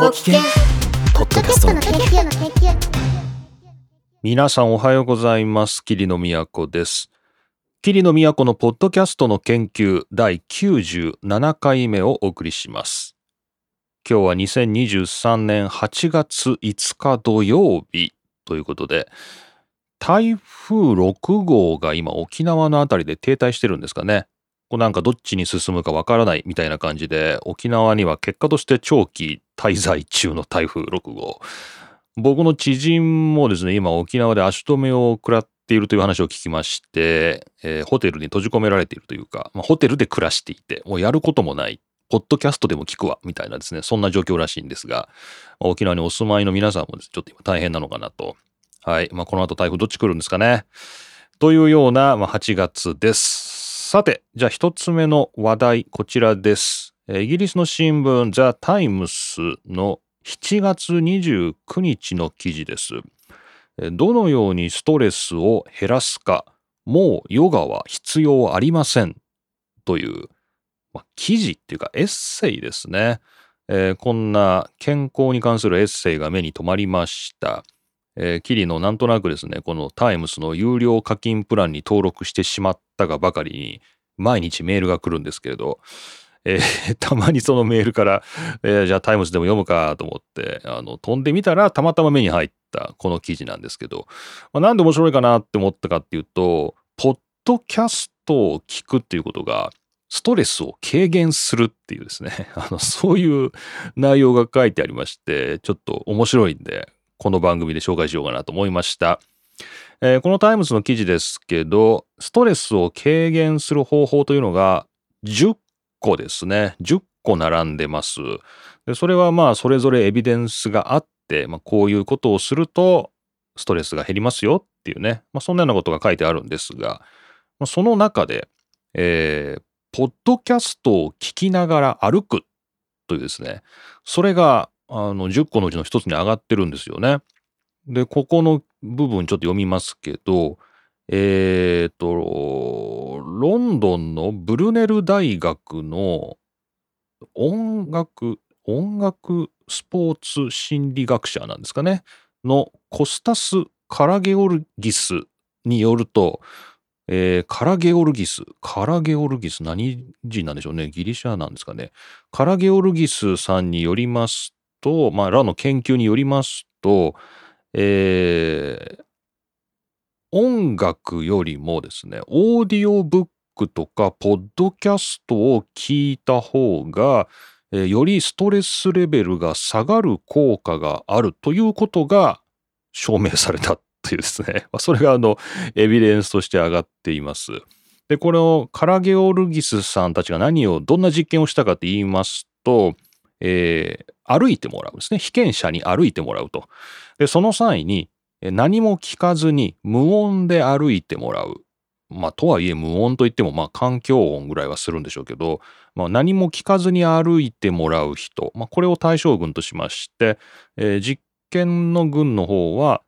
ポキケンポッドキャストの研究の研究皆さんおはようございます。霧の都です。霧の都のポッドキャストの研究第97回目をお送りします。今日は2023年8月5日土曜日ということで、台風6号が今沖縄のあたりで停滞してるんですかね。こうなんかどっちに進むかわからないみたいな感じで、沖縄には結果として長期滞在中の台風6号。僕の知人もですね、今沖縄で足止めを食らっているという話を聞きまして、えーホテルに閉じ込められているというか、まあ、ホテルで暮らしていて、もうやることもない、ポッドキャストでも聞くわ、みたいなですね、そんな状況らしいんですが、まあ沖縄にお住まいの皆さんもですね、ちょっと今大変なのかなと。はい。まあ、この後台風どっち来るんですかね。というような、まあ、8月です。さて、じゃあ一つ目の話題、こちらです。イギリスの新聞、ザ・タイムスの7月29日の記事です。どのようにストレスを減らすか、もうヨガは必要ありません。という、ま、記事っていうかエッセイですね。えーこんな健康に関するエッセイが目に留まりました。えーキリのなんとなくですね、このタイムスの有料課金プランに登録してしまったがばかりに、毎日メールが来るんですけれど、えー たまにそのメールから、えーじゃあタイムズでも読むかと思って、あの、飛んでみたらたまたま目に入ったこの記事なんですけど、まあ、なんで面白いかなって思ったかっていうと、ポッドキャストを聞くっていうことが、ストレスを軽減するっていうですね、あの、そういう内容が書いてありまして、ちょっと面白いんで、この番組で紹介しようかなと思いました。えーこのタイムズの記事ですけど、ストレスを軽減する方法というのが10個ですね。10個並んでます。でそれはまあそれぞれエビデンスがあって、まあ、こういうことをするとストレスが減りますよっていうね、まあ、そんなようなことが書いてあるんですが、まあ、その中で、えーポッドキャストを聞きながら歩くというですね、それがあの10個のうちの一つに上がってるんですよね。で、ここの部分ちょっと読みますけど、えっ、と、ロンドンのブルネル大学の音楽、音楽スポーツ心理学者なんですかね、のコスタス・カラゲオルギスによると、えーカラゲオルギス、カラゲオルギス何人なんでしょうね、ギリシャなんですかね。カラゲオルギスさんによりますと、まあ、らの研究によりますと、えー音楽よりもですね、オーディオブックとか、ポッドキャストを聞いた方が、えーよりストレスレベルが下がる効果があるということが証明されたというですね、まあそれがあの、エビデンスとして上がっています。で、これをカラゲオルギスさんたちが何を、どんな実験をしたかと言いますと、えー歩いてもらうですね。被験者に歩いてもらうと。で、その際に、何も聞かずに無音で歩いてもらう。まあ、とはいえ無音といっても、まあ、環境音ぐらいはするんでしょうけど、まあ、何も聞かずに歩いてもらう人、まあ、これを対照群としまして、えー実験の群の方は、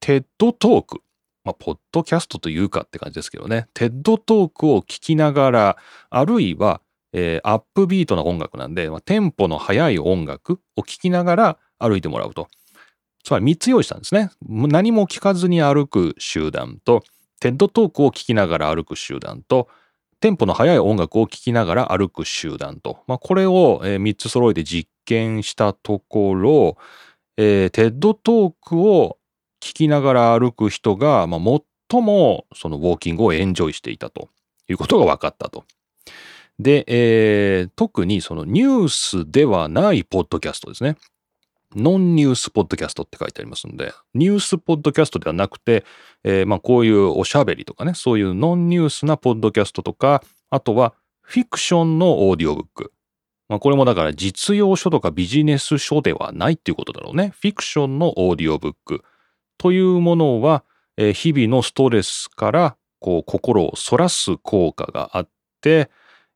テッドトーク。まあ、ポッドキャストというかって感じですけどね。テッドトークを聞きながら、あるいは、えーアップビートな音楽なんで、まあ、テンポの速い音楽を聴きながら歩いてもらうと。つまり3つ用意したんですね。何も聞かずに歩く集団と、テッドトークを聞きながら歩く集団と、テンポの速い音楽を聴きながら歩く集団と、まあ、これを3つ揃えて実験したところ、えーテッドトークを聞きながら歩く人が、まあ、最もそのウォーキングをエンジョイしていたということが分かったと。で、えー特にそのニュースではないポッドキャストですね。ノンニュースポッドキャストって書いてありますんで、ニュースポッドキャストではなくて、えーまあこういうおしゃべりとかね、そういうノンニュースなポッドキャストとか、あとはフィクションのオーディオブック。まあこれもだから実用書とかビジネス書ではないっていうことだろうね。フィクションのオーディオブックというものは、えー日々のストレスからこう心をそらす効果があって、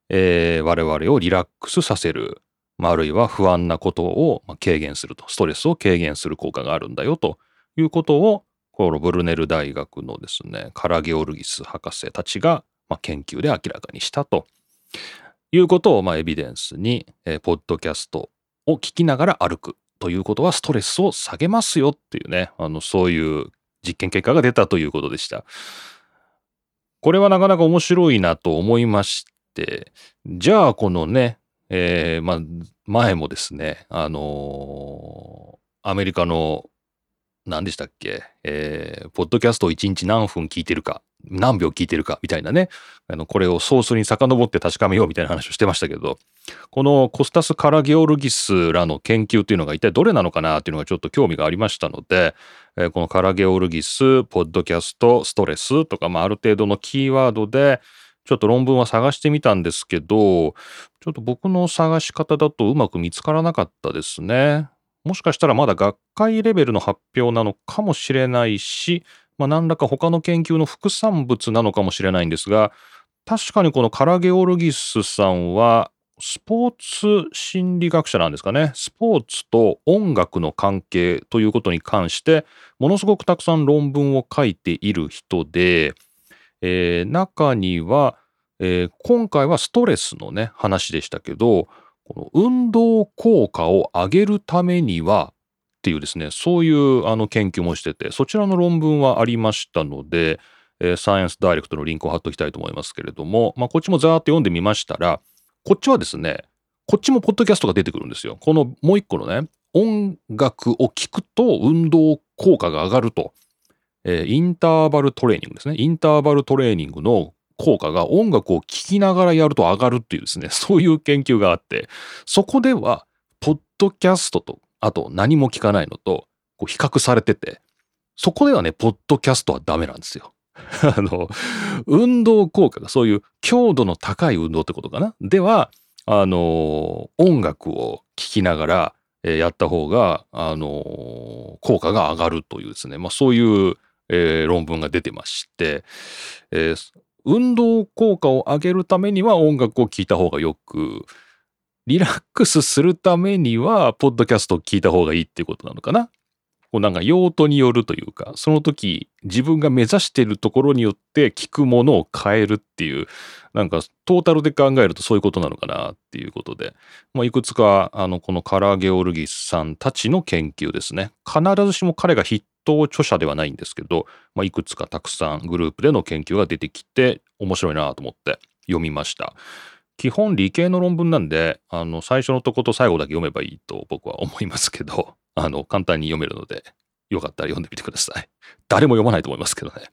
えー我々をリラックスさせる、まあ、あるいは不安なことをまあ軽減すると、ストレスを軽減する効果があるんだよと。いうことを、このブルネル大学のですね、カラゲオルギス博士たちが、まあ、研究で明らかにしたと。いうことを、まあ、エビデンスに、えーポッドキャストを聞きながら歩くということはストレスを下げますよっていうね、あの、そういう実験結果が出たということでした。これはなかなか面白いなと思いまして、じゃあこのね、えー、まあ、前もですね、あのー、アメリカの何でしたっけ、えー、ポッドキャストを1日何分聞いてるか、何秒聞いてるかみたいなね、あの、これをソースに遡って確かめようみたいな話をしてましたけど、このコスタス・カラゲオルギスらの研究というのが一体どれなのかなっていうのがちょっと興味がありましたので、えー、このカラゲオルギス、ポッドキャスト、ストレスとか、まあ、ある程度のキーワードで、ちょっと論文は探してみたんですけど、ちょっと僕の探し方だとうまく見つからなかったですね。もしかしたらまだ学会レベルの発表なのかもしれないし、まあ、何らか他の研究の副産物なのかもしれないんですが、確かにこのカラゲオルギスさんは、スポーツ心理学者なんですかね。スポーツと音楽の関係ということに関して、ものすごくたくさん論文を書いている人で、えー、中には、えー、今回はストレスのね、話でしたけど、この運動効果を上げるためにはっていうですね、そういうあの研究もしてて、そちらの論文はありましたので、サイエンスダイレクトのリンクを貼っておきたいと思いますけれども、まあ、こっちもざーっと読んでみましたら、こっちはですね、こっちもポッドキャストが出てくるんですよ。このもう一個のね、音楽を聴くと運動効果が上がると、えー、インターバルトレーニングですね。インターバルトレーニングの効果が音楽を聴きながらやると上がるっていうですね、そういう研究があって、そこでは、ポッドキャストと、あと何も聞かないのと、こう比較されてて、そこではね、ポッドキャストはダメなんですよ。あの、運動効果がそういう強度の高い運動ってことかな。では、あの、音楽を聴きながら、えやった方が、あの、効果が上がるというですね、まあそういう、えー、論文が出てまして、えー、運動効果を上げるためには音楽を聴いた方がよく、リラックスするためには、ポッドキャストを聞いた方がいいっていうことなのかな。こうなんか用途によるというか、その時自分が目指しているところによって聞くものを変えるっていう、なんかトータルで考えるとそういうことなのかなっていうことで、まあ、いくつかあのこのカラーゲオルギスさんたちの研究ですね。必ずしも彼が筆頭著者ではないんですけど、まあ、いくつかたくさんグループでの研究が出てきて面白いなと思って読みました。基本理系の論文なんで、あの、最初のとこと最後だけ読めばいいと僕は思いますけど、あの、簡単に読めるので、よかったら読んでみてください。誰も読まないと思いますけどね。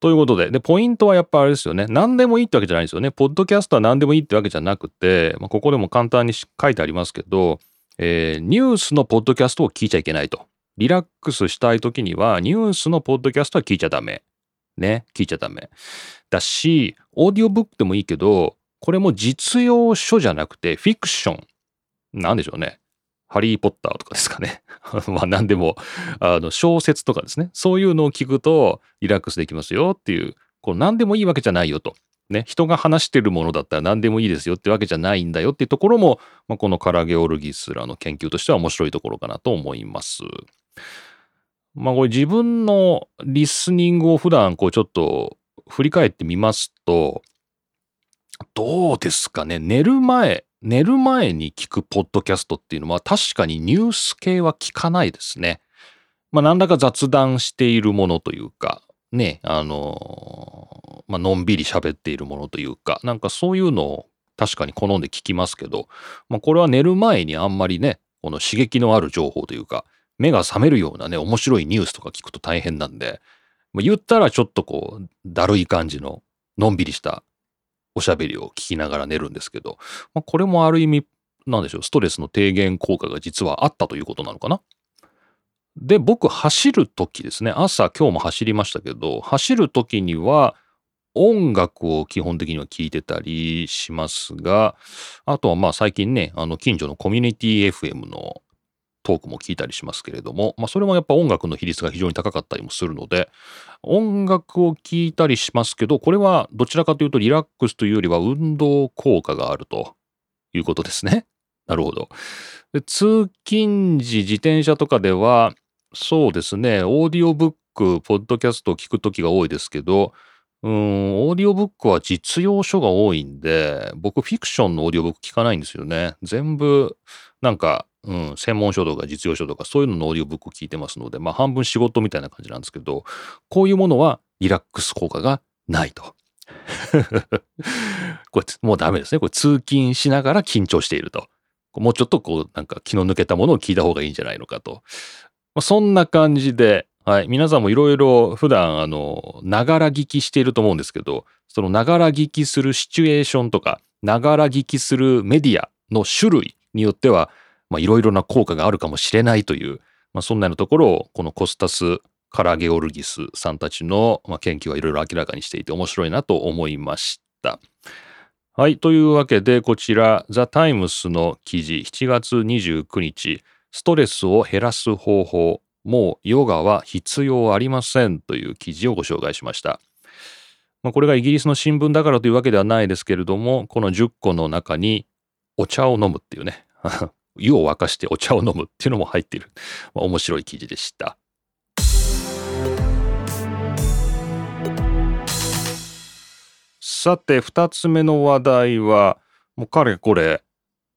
ということで、で、ポイントはやっぱあれですよね。何でもいいってわけじゃないんですよね。ポッドキャストは何でもいいってわけじゃなくて、まあ、ここでも簡単に書いてありますけど、えー、ニュースのポッドキャストを聞いちゃいけないと。リラックスしたい時には、ニュースのポッドキャストは聞いちゃダメ。ね、聞いちゃダメ。だし、オーディオブックでもいいけど、これも実用書じゃなくてフィクション。なんでしょうね。ハリー・ポッターとかですかね。まあ何でも、あの、小説とかですね。そういうのを聞くとリラックスできますよっていう、こう何でもいいわけじゃないよと。ね、人が話してるものだったら何でもいいですよってわけじゃないんだよっていうところも、まあ、このカラゲオルギスらの研究としては面白いところかなと思います。まあこれ自分のリスニングを普段こうちょっと振り返ってみますと、どうですかね？寝る前、寝る前に聞くポッドキャストっていうのは確かにニュース系は聞かないですね。まあ何らか雑談しているものというか、ね、あの、まあのんびり喋っているものというか、なんかそういうのを確かに好んで聞きますけど、まあこれは寝る前にあんまりね、この刺激のある情報というか、目が覚めるようなね、面白いニュースとか聞くと大変なんで、まあ、言ったらちょっとこう、だるい感じの、のんびりしたおしゃべりを聞きながら寝るんですけど、まあ、これもある意味、なんでしょう、ストレスの低減効果が実はあったということなのかな？で、僕、走るときですね、朝、今日も走りましたけど、走るときには、音楽を基本的には聴いてたりしますが、あとはまあ最近ね、あの近所のコミュニティ FM のトークも聞いたりしますけれども、まあ、それもやっぱ音楽の比率が非常に高かったりもするので、音楽を聴いたりしますけど、これはどちらかというとリラックスというよりは運動効果があるということですね。なるほど。で通勤時自転車とかでは、そうですね、オーディオブック、ポッドキャストを聞くときが多いですけど、うん、オーディオブックは実用書が多いんで、僕フィクションのオーディオブック聞かないんですよね。全部、なんか、うん、専門書とか実用書とかそういうののオーディオブック聞いてますので、まあ半分仕事みたいな感じなんですけど、こういうものはリラックス効果がないと。これもうダメですね。これ通勤しながら緊張していると。もうちょっとこうなんか気の抜けたものを聞いた方がいいんじゃないのかと。まあ、そんな感じで、はい。皆さんもいろいろ普段、あの、ながら聞きしていると思うんですけど、そのながら聞きするシチュエーションとか、ながら聞きするメディアの種類によっては、まあ、いろいろな効果があるかもしれないという、まあ、そんなようなところを、このコスタス・カラゲオルギスさんたちの、まあ、研究はいろいろ明らかにしていて面白いなと思いました。はい。というわけで、こちら、ザ・タイムスの記事、7月29日、ストレスを減らす方法、もうヨガは必要ありませんという記事をご紹介しました。まあ、これがイギリスの新聞だからというわけではないですけれども、この10個の中にお茶を飲むっていうね、湯を沸かしてお茶を飲むっていうのも入っている、まあ、面白い記事でした。さて、2つ目の話題は、もうかれこれ、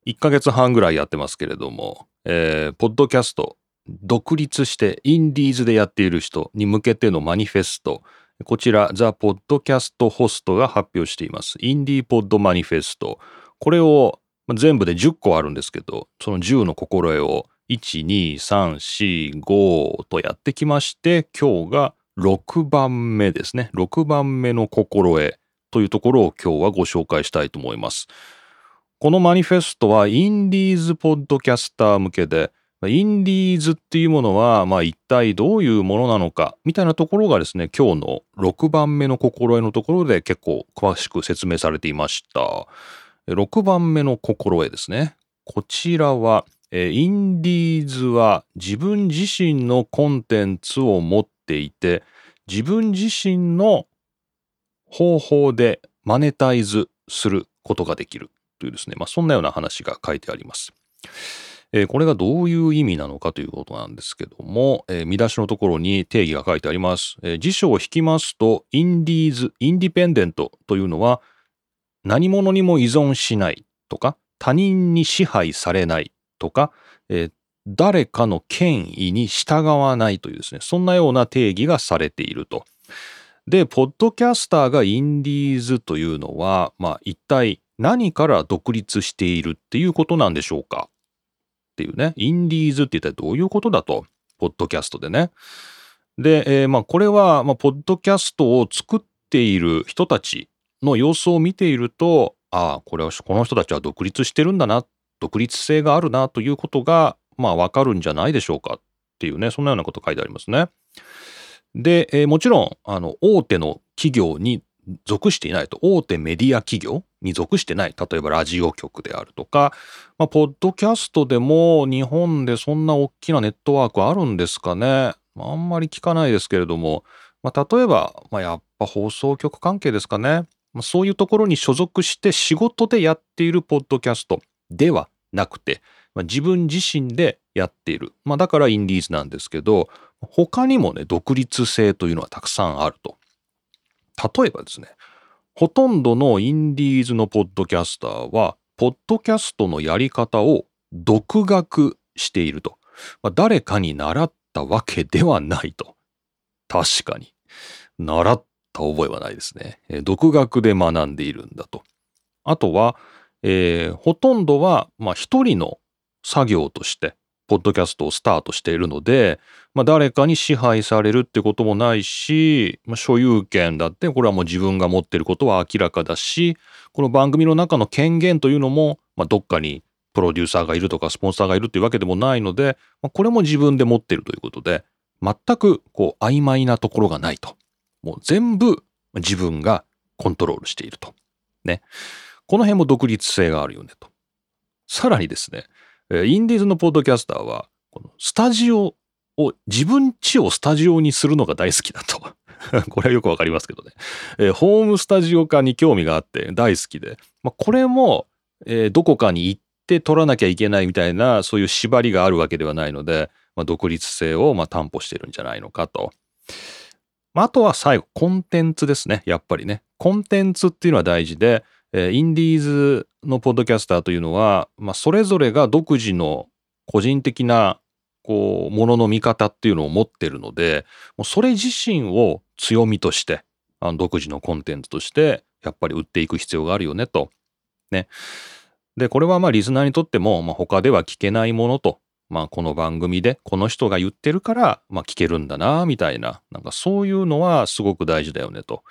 1ヶ月半ぐらいやってますけれども、えー、ポッドキャスト、独立してインディーズでやっている人に向けてのマニフェスト、こちら、ザ・ポッドキャストホストが発表しています。インディーポッドマニフェスト。これを全部で10個あるんですけど、その10の心得を1、2、3、4、5とやってきまして、今日が6番目ですね。6番目の心得というところを今日はご紹介したいと思います。このマニフェストはインディーズポッドキャスター向けで、インディーズっていうものは、まあ一体どういうものなのか、みたいなところがですね、今日の6番目の心得のところで結構詳しく説明されていました。6番目の心得ですね。こちらは、インディーズは自分自身のコンテンツを持っていて、自分自身の方法でマネタイズすることができるというですね、まあそんなような話が書いてあります。えー、これがどういう意味なのかということなんですけども、えー、見出しのところに定義が書いてあります。えー、辞書を引きますと、インディーズ、インディペンデントというのは、何者にも依存しないとか、他人に支配されないとか、えー、誰かの権威に従わないというですね、そんなような定義がされていると。で、ポッドキャスターがインディーズというのは、まあ一体何から独立しているっていうことなんでしょうか？っていうね、インディーズって一体どういうことだと、ポッドキャストでね。で、えー、まあこれは、まあ、ポッドキャストを作っている人たちの様子を見ていると、ああ、これは、この人たちは独立してるんだな、独立性があるなということが、まあわかるんじゃないでしょうかっていうね、そんなようなこと書いてありますね。で、えー、もちろん、あの、大手の企業に属していないと、大手メディア企業に属してない、例えばラジオ局であるとか、まあ、ポッドキャストでも日本でそんな大きなネットワークあるんですかね。まああんまり聞かないですけれども、まあ、例えば、まあ、やっぱ放送局関係ですかね。まあ、そういうところに所属して仕事でやっているポッドキャストではなくて、まあ、自分自身でやっている。まあ、だからインディーズなんですけど、他にもね、独立性というのはたくさんあると。例えばですね、ほとんどのインディーズのポッドキャスターは、ポッドキャストのやり方を独学していると。まあ、誰かに習ったわけではないと。確かに。習った覚えはないですね。独学で学んでいるんだと。あとは、えー、ほとんどは、まあ、一人の作業として、ポッドキャストをスタートしているので、まあ、誰かに支配されるってこともないし、まあ、所有権だってこれはもう自分が持ってることは明らかだしこの番組の中の権限というのも、まあ、どっかにプロデューサーがいるとかスポンサーがいるっていうわけでもないので、まあ、これも自分で持ってるということで全くこう曖昧なところがないと。もう全部自分がコントロールしていると。ね。この辺も独立性があるよねと。さらにですねインディーズのポッドキャスターは、このスタジオを、自分家をスタジオにするのが大好きだと。これはよくわかりますけどね、えー、ホームスタジオ化に興味があって大好きで、まあ、これも、えー、どこかに行って取らなきゃいけないみたいな、そういう縛りがあるわけではないので、まあ、独立性をま担保してるんじゃないのかと。まああとは最後、コンテンツですね。やっぱりね。コンテンツっていうのは大事で、えーインディーズのポッドキャスターというのは、まあ、それぞれが独自の個人的なこうものの見方っていうのを持ってるのでもうそれ自身を強みとしてあの独自のコンテンツとしてやっぱり売っていく必要があるよねと。ね。でこれはまあリスナーにとっても、まあ、他では聞けないものと、まあ、この番組でこの人が言ってるから、まあ、聞けるんだなみたいななんかそういうのはすごく大事だよねと。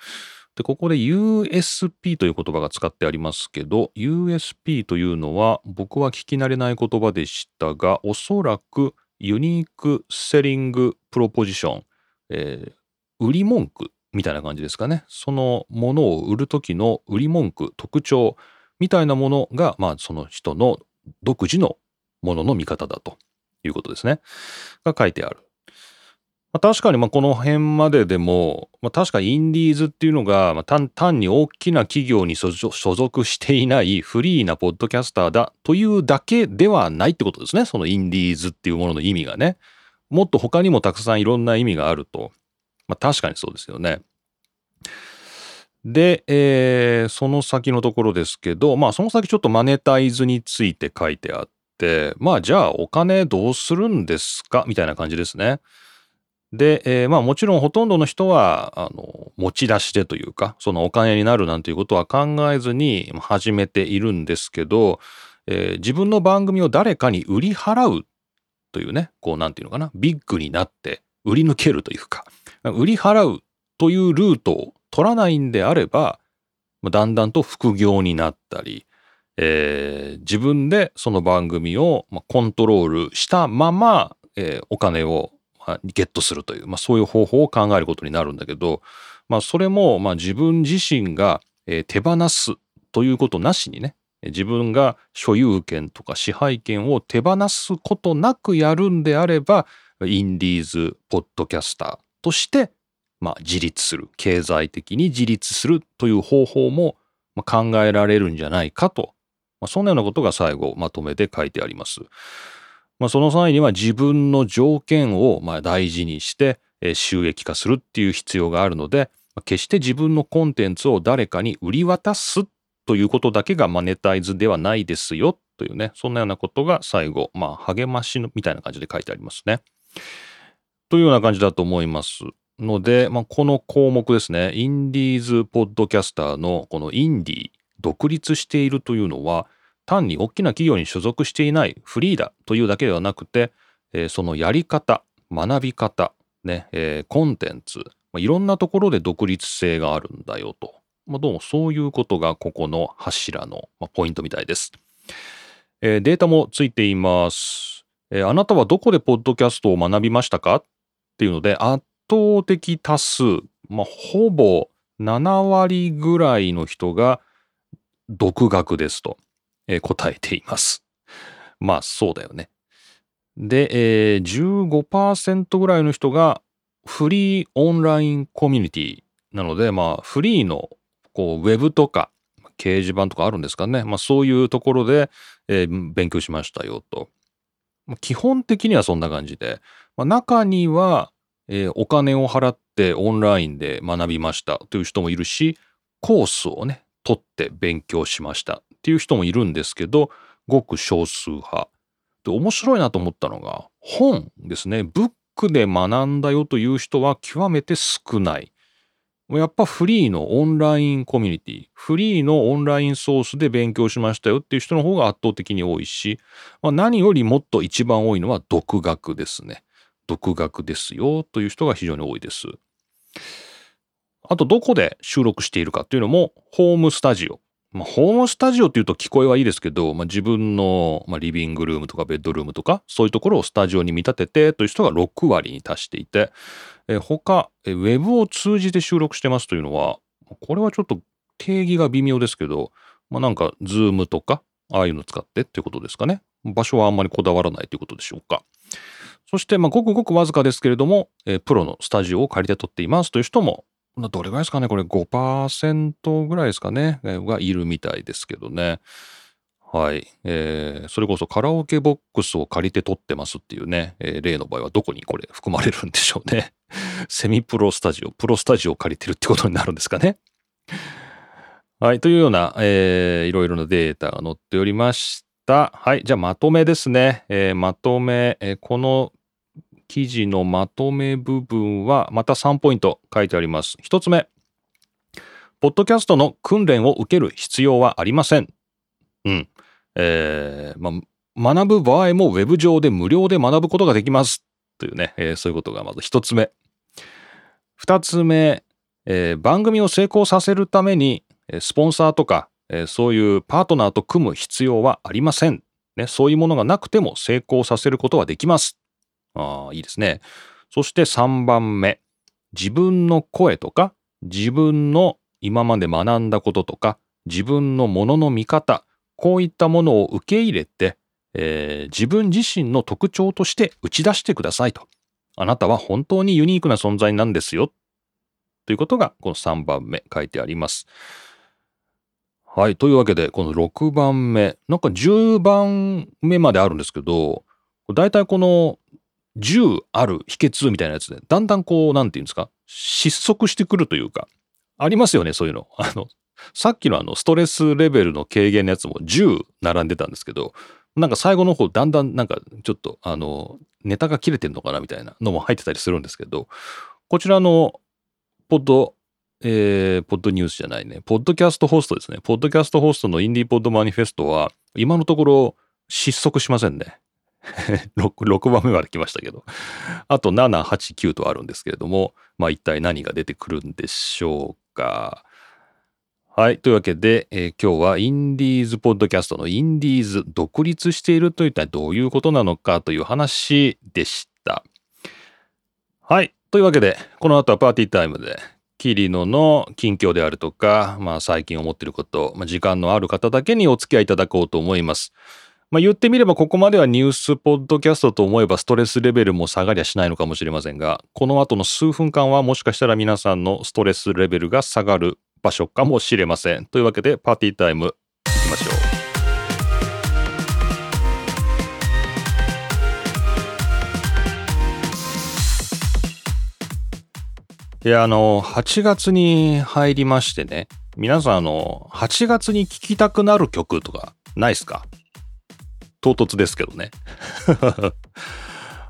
でここで USP という言葉が使ってありますけど USP というのは僕は聞き慣れない言葉でしたがおそらくユニークセリングプロポジション、えー売り文句みたいな感じですかねそのものを売る時の売り文句特徴みたいなものがまあその人の独自のものの見方だということですねが書いてある。まあ、確かにまこの辺まででも、まあ、確かインディーズっていうのが、まあ、単に大きな企業に所属所属していないフリーなポッドキャスターだというだけではないってことですねそのインディーズっていうものの意味がねもっと他にもたくさんいろんな意味があると、まあ、確かにそうですよね。で、えーその先のところですけどまあその先ちょっとマネタイズについて書いてあってまあじゃあお金どうするんですか？みたいな感じですね。で、えーまあもちろんほとんどの人はあの持ち出しでというかそのお金になるなんていうことは考えずに始めているんですけど、えー自分の番組を誰かに売り払うというねこうなんていうのかなビッグになって売り抜けるというか売り払うというルートを取らないんであればだんだんと副業になったり、えー自分でその番組をコントロールしたまま、えーお金をゲットするという、まあ、そういう方法を考えることになるんだけど、まあ、それもまあ自分自身が手放すということなしにね自分が所有権とか支配権を手放すことなくやるんであればインディーズポッドキャスターとしてまあ自立する経済的に自立するという方法も考えられるんじゃないかと、まあ、そんなようなことが最後まとめて書いてあります。まあ、その際には自分の条件をま大事にして収益化するっていう必要があるので決して自分のコンテンツを誰かに売り渡すということだけがマネタイズではないですよというねそんなようなことが最後まあ励ましのみたいな感じで書いてありますね。というような感じだと思います。ので、まあ、この項目ですねインディーズポッドキャスターのこのインディー独立しているというのは単に大きな企業に所属していないフリーだというだけではなくて、えーそのやり方学び方、ねえーコンテンツ、まあ、いろんなところで独立性があるんだよと、まあ、どうもそういうことがここの柱の、まあポイントみたいです、えーデータもついています、えーあなたはどこでポッドキャストを学びましたか？っていうので圧倒的多数、まあ、ほぼ7割ぐらいの人が独学ですと、えー答えています。まあそうだよね。で、えー15%ぐらいの人がフリーオンラインコミュニティなので、まあフリーのこうウェブとか掲示板とかあるんですかね。まあそういうところで、えー勉強しましたよと。基本的にはそんな感じで、まあ、中には、えーお金を払ってオンラインで学びましたという人もいるし、コースをね、取って勉強しましたっていう人もいるんですけど、ごく少数派。で、面白いなと思ったのが、本ですね。ブックで学んだよという人は極めて少ない。やっぱフリーのオンラインコミュニティ、フリーのオンラインソースで勉強しましたよっていう人の方が圧倒的に多いし、まあ、何よりもっと一番多いのは独学ですね。独学ですよという人が非常に多いです。あとどこで収録しているかっていうのもホームスタジオ。まあ、ホームスタジオっていうと聞こえはいいですけど、まあ、自分の、まあ、リビングルームとかベッドルームとかそういうところをスタジオに見立ててという人が6割に達していて、えー他えウェブを通じて収録してますというのはこれはちょっと定義が微妙ですけど、まあ、なんかズームとかああいうの使ってっていうことですかね。場所はあんまりこだわらないということでしょうか。そしてごくごくわずかですけれども、えプロのスタジオを借りて撮っていますという人もまどれぐらいですかね？これ5%ぐらいですかね、がいるみたいですけどねはい、えーそれこそカラオケボックスを借りて撮ってますっていうね、えー例の場合はどこにこれ含まれるんでしょうね セミプロスタジオ、プロスタジオを借りてるってことになるんですかね？はい。というような、えー、いろいろなデータが載っておりました。はい。じゃあ、まとめですね。えー、まとめ、えー、この記事のまとめ部分は、また3ポイント書いてあります。1つ目。ポッドキャストの訓練を受ける必要はありません。うん。えー、ま学ぶ場合もウェブ上で無料で学ぶことができます。というね、えー、そういうことがまず一つ目。二つ目、えー、番組を成功させるために、スポンサーとか、えー、そういうパートナーと組む必要はありません。ね、そういうものがなくても成功させることはできます。ああ、いいですね。そして3番目。自分の声とか、自分の今まで学んだこととか、自分のものの見方、こういったものを受け入れて、えー、自分自身の特徴として打ち出してくださいと。あなたは本当にユニークな存在なんですよ。ということがこの3番目書いてあります。はい。というわけで、この6番目、なんか10番目まであるんですけど、大体この10ある秘訣みたいなやつで、だんだんこう、なんていうんですか、失速してくるというか、ありますよね、そういうの。あの、さっきのあの、ストレスレベルの軽減のやつも10並んでたんですけど、なんか最後の方だんだんなんかちょっとあのネタが切れてんのかなみたいなのも入ってたりするんですけどこちらのポッドえー、ポッドニュースじゃないね。ポッドキャストホストですね。ポッドキャストホストのインディーポッドマニフェストは、今のところ失速しませんね。6, 6番目まで来ましたけど。あと7、8、9とあるんですけれども、まあ一体何が出てくるんでしょうか。はい。というわけで、えー、今日はインディーズポッドキャストのインディーズ独立しているといったらどういうことなのかという話でした。はい。というわけで、この後はパーティータイムで、キリノの近況であるとか、まあ最近思っていること、まあ、時間のある方だけにお付き合いいただこうと思います。まあ言ってみればここまではニュースポッドキャストと思えばストレスレベルも下がりゃしないのかもしれませんが、この後の数分間はもしかしたら皆さんのストレスレベルが下がる場所かもしれません。というわけで、パーティータイム、いきましょう。いや、あの、8月に入りましてね、皆さん、あの、8月に聴きたくなる曲とか、ないっすか？唐突ですけどね。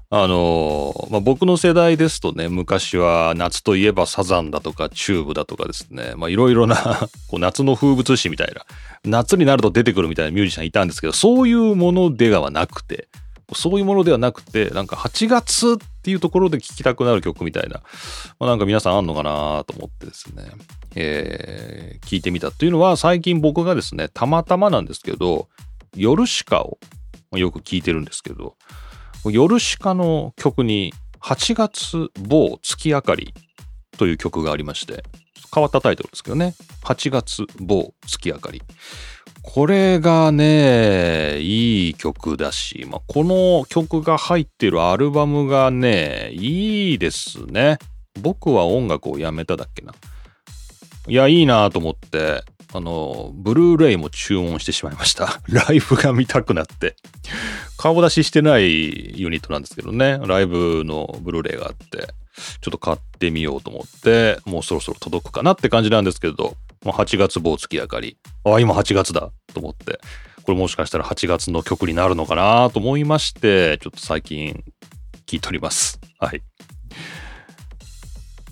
あの、まあ、僕の世代ですとね、昔は夏といえばサザンだとかチューブだとかですね、まいろいろな こう夏の風物詩みたいな、夏になると出てくるみたいなミュージシャンいたんですけど、そういうものではなくて、そういうものではなくて、なんか8月っていうところで聴きたくなる曲みたいな、まあ、なんか皆さんあんのかなと思ってですね、えー、聞いてみたっていうのは最近僕がですね、たまたまなんですけど、夜しかをよく聞いてるんですけど、ヨルシカの曲に8月某月明かりという曲がありまして、変わったタイトルですけどね。8月某月明かり。これがね、いい曲だし、まあ、この曲が入ってるアルバムがね、いいですね。僕は音楽をやめただっけな。いや、いいなと思って、あの、ブルーレイも注文してしまいました。ライブが見たくなって。顔出ししてないユニットなんですけどね、ライブのブルーレイがあって、ちょっと買ってみようと思って、もうそろそろ届くかなって感じなんですけど、もう8月棒月明かり。ああ、今8月だと思って、これもしかしたら8月の曲になるのかなと思いまして、ちょっと最近聞いております。はい。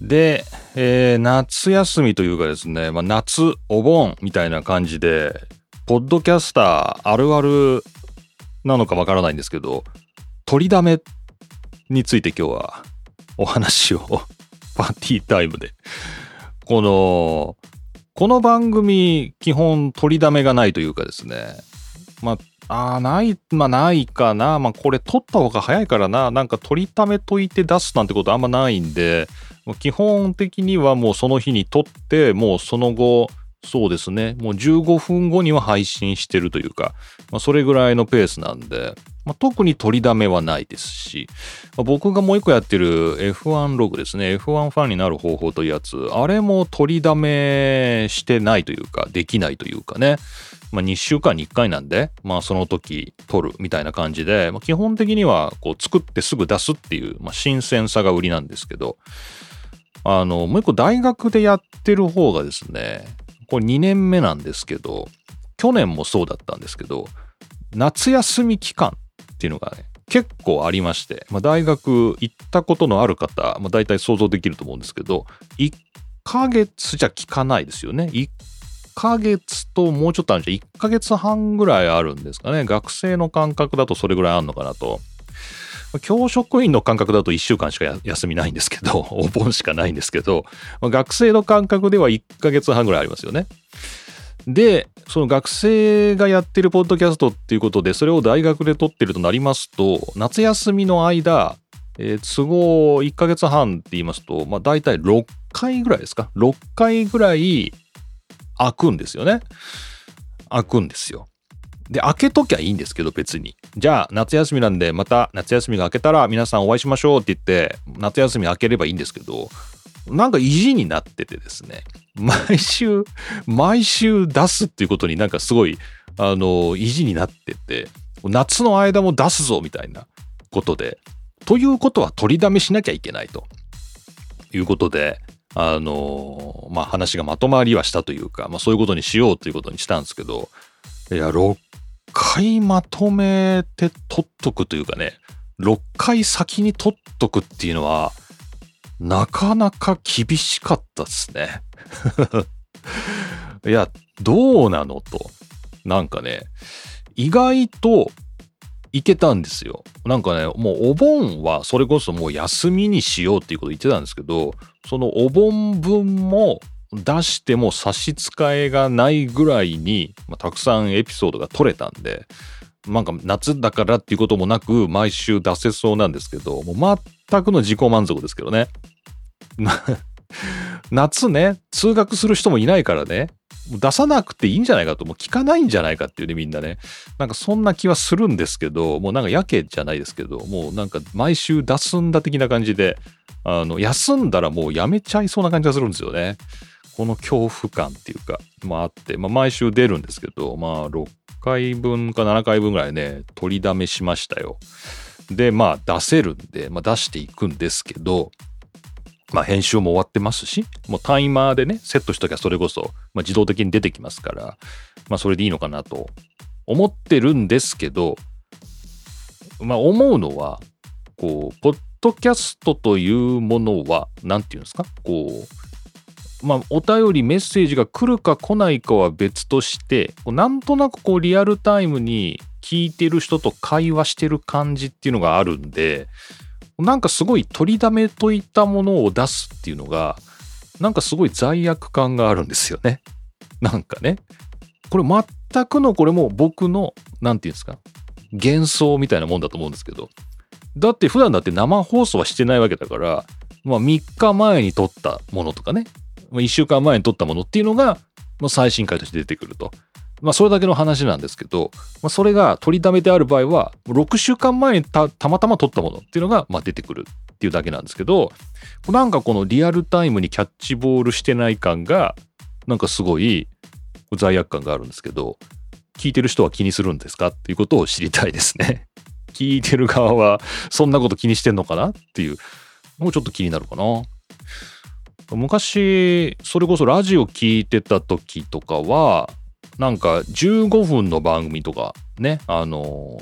で、えー、夏休みというかですね、まあ、夏、お盆みたいな感じで、ポッドキャスターあるあるなのかわからないんですけど、取りだめについて今日はお話を パーティータイムで。この、この番組、基本取りだめがないというかですね。まあ、あない、まあないかな。まあこれ取った方が早いからな。なんか取りためといて出すなんてことあんまないんで、基本的にはもうその日に撮って、もうその後、そうですね、もう15分後には配信してるというか、まあ、それぐらいのペースなんで、まあ、特に取りだめはないですし、まあ、僕がもう一個やってる F1 ログですね、F1 ファンになる方法というやつ、あれも取りだめしてないというか、できないというかね、まあ、2週間に1回なんで、まあ、その時撮るみたいな感じで、まあ、基本的にはこう作ってすぐ出すっていう、まあ、新鮮さが売りなんですけど、あの、もう一個大学でやってる方がですね、これ2年目なんですけど、去年もそうだったんですけど、夏休み期間っていうのがね、結構ありまして、まあ、大学行ったことのある方、まあ、大体想像できると思うんですけど、1ヶ月じゃ効かないですよね。1ヶ月ともうちょっとあるんじゃ、1ヶ月半ぐらいあるんですかね。学生の感覚だとそれぐらいあるのかなと。教職員の感覚だと1週間しか休みないんですけど、お盆しかないんですけど、学生の感覚では1ヶ月半ぐらいありますよね。で、その学生がやってるポッドキャストっていうことで、それを大学で撮ってるとなりますと、夏休みの間、えー、都合1ヶ月半って言いますと、まあ大体6回ぐらいですか ?6 回ぐらい開くんですよね。開くんですよ。で、開けときゃいいんですけど、別に。じゃあ、夏休みなんで、また夏休みが明けたら皆さんお会いしましょうって言って、夏休み明ければいいんですけど、なんか意地になっててですね、毎週、毎週出すっていうことになんかすごい、あの、意地になってて、夏の間も出すぞみたいなことで、ということは取りだめしなきゃいけないと。いうことで、あの、まあ、話がまとまりはしたというか、まあ、そういうことにしようということにしたんですけど、いや、6回まとめて取っとくというかね、6回先に取っとくっていうのは、なかなか厳しかったですね。いや、どうなのと。なんかね、意外といけたんですよ。なんかね、もうお盆はそれこそもう休みにしようっていうこと言ってたんですけど、そのお盆分も出しても差し支えがないぐらいに、まあ、たくさんエピソードが取れたんで、なんか夏だからっていうこともなく毎週出せそうなんですけど、もう全くの自己満足ですけどね。夏ね、通学する人もいないからね、出さなくていいんじゃないかと、もう聞かないんじゃないかっていうね、みんなね。なんかそんな気はするんですけど、もうなんかやけじゃないですけど、もうなんか毎週出すんだ的な感じで、あの、休んだらもうやめちゃいそうな感じがするんですよね。この恐怖感っていうか、まああって、まあ毎週出るんですけど、まあ6回分か7回分ぐらいね、取りだめしましたよ。で、まあ出せるんで、まあ出していくんですけど、まあ、編集も終わってますし、もうタイマーでね、セットしときゃそれこそ、まあ、自動的に出てきますから、まあ、それでいいのかなと思ってるんですけど、まあ、思うのは、こう、ポッドキャストというものは、なんていうんですか、こう、まあ、お便り、メッセージが来るか来ないかは別として、なんとなくこう、リアルタイムに聞いてる人と会話してる感じっていうのがあるんで、なんかすごい取りだめといったものを出すっていうのが、なんかすごい罪悪感があるんですよね。なんかね。これ全くのこれも僕の、なんていうんですか、幻想みたいなもんだと思うんですけど。だって普段だって生放送はしてないわけだから、まあ3日前に撮ったものとかね、1週間前に撮ったものっていうのが、まあ、最新回として出てくると。まあ、それだけの話なんですけど、まあ、それが取りだめである場合は、6週間前にたまたま取ったものっていうのが、まあ、出てくるっていうだけなんですけど、なんかこのリアルタイムにキャッチボールしてない感が、なんかすごい罪悪感があるんですけど、聞いてる人は気にするんですかっていうことを知りたいですね。聞いてる側はそんなこと気にしてんのかなっていう、もうちょっと気になるかな。昔、それこそラジオ聞いてた時とかは、なんか15分の番組とかね、あの、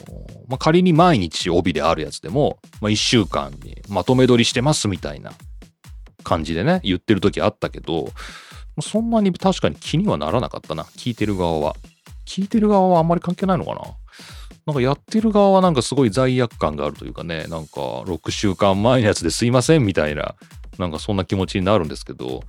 まあ、仮に毎日帯であるやつでも、まあ、1週間にまとめ撮りしてますみたいな感じでね、言ってる時あったけど、そんなに確かに気にはならなかったな、聞いてる側は。聞いてる側はあんまり関係ないのかななんかやってる側はなんかすごい罪悪感があるというかね、なんか6週間前のやつですいませんみたいな、なんかそんな気持ちになるんですけど、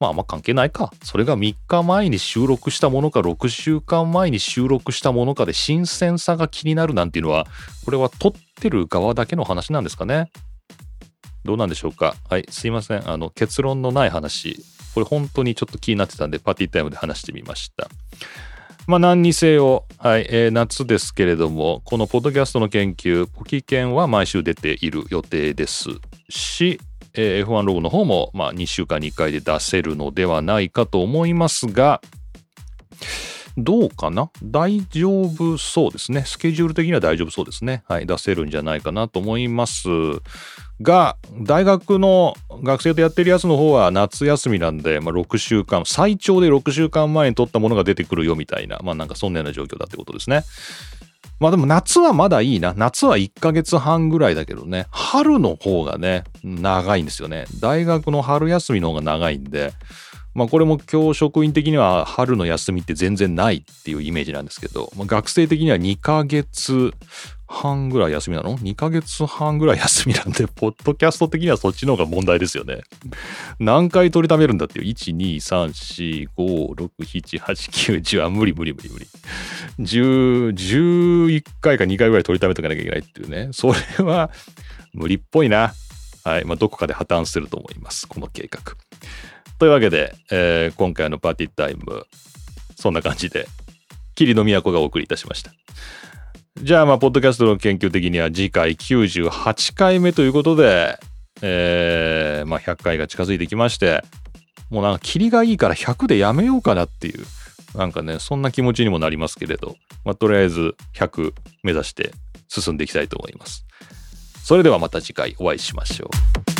まああんま関係ないか。それが3日前に収録したものか6週間前に収録したものかで新鮮さが気になるなんていうのは、これは撮ってる側だけの話なんですかね。どうなんでしょうか。はい、すいません。あの、結論のない話。これ本当にちょっと気になってたんで、パーティータイムで話してみました。まあ何にせよ、はい、えー、夏ですけれども、このポッドキャストの研究、ポキケンは毎週出ている予定ですし、えー、F1 ロゴの方も、まあ、2週間に1回で出せるのではないかと思いますが、どうかな？大丈夫そうですね。スケジュール的には大丈夫そうですね。はい。出せるんじゃないかなと思います。が、大学の学生とやってるやつの方は夏休みなんで、まあ、6週間、最長で6週間前に取ったものが出てくるよみたいな、まあなんかそんなような状況だってことですね。まあでも夏はまだいいな。夏は1ヶ月半ぐらいだけどね。春の方がね、長いんですよね。大学の春休みの方が長いんで、まあこれも教職員的には春の休みって全然ないっていうイメージなんですけど、まあ、学生的には2ヶ月半ぐらい休みなの ?2 ヶ月半ぐらい休みなんで、ポッドキャスト的にはそっちの方が問題ですよね。何回取りためるんだっていう？1、2、3、4、5、6、7、8、9、10。あ、無理無理無理無理。10、11回か2回ぐらい取りためとかなきゃいけないっていうね。それは無理っぽいな。はい。まあ、どこかで破綻すると思います。この計画。というわけで、えー今回のパーティータイム、そんな感じで、霧の都がお送りいたしました。じゃあ、まあ、ポッドキャストの研究的には次回98回目ということで、えーまあ、100回が近づいてきまして、もうなんか、霧がいいから100でやめようかなっていう、なんかね、そんな気持ちにもなりますけれど、まあ、とりあえず100目指して進んでいきたいと思います。それではまた次回お会いしましょう。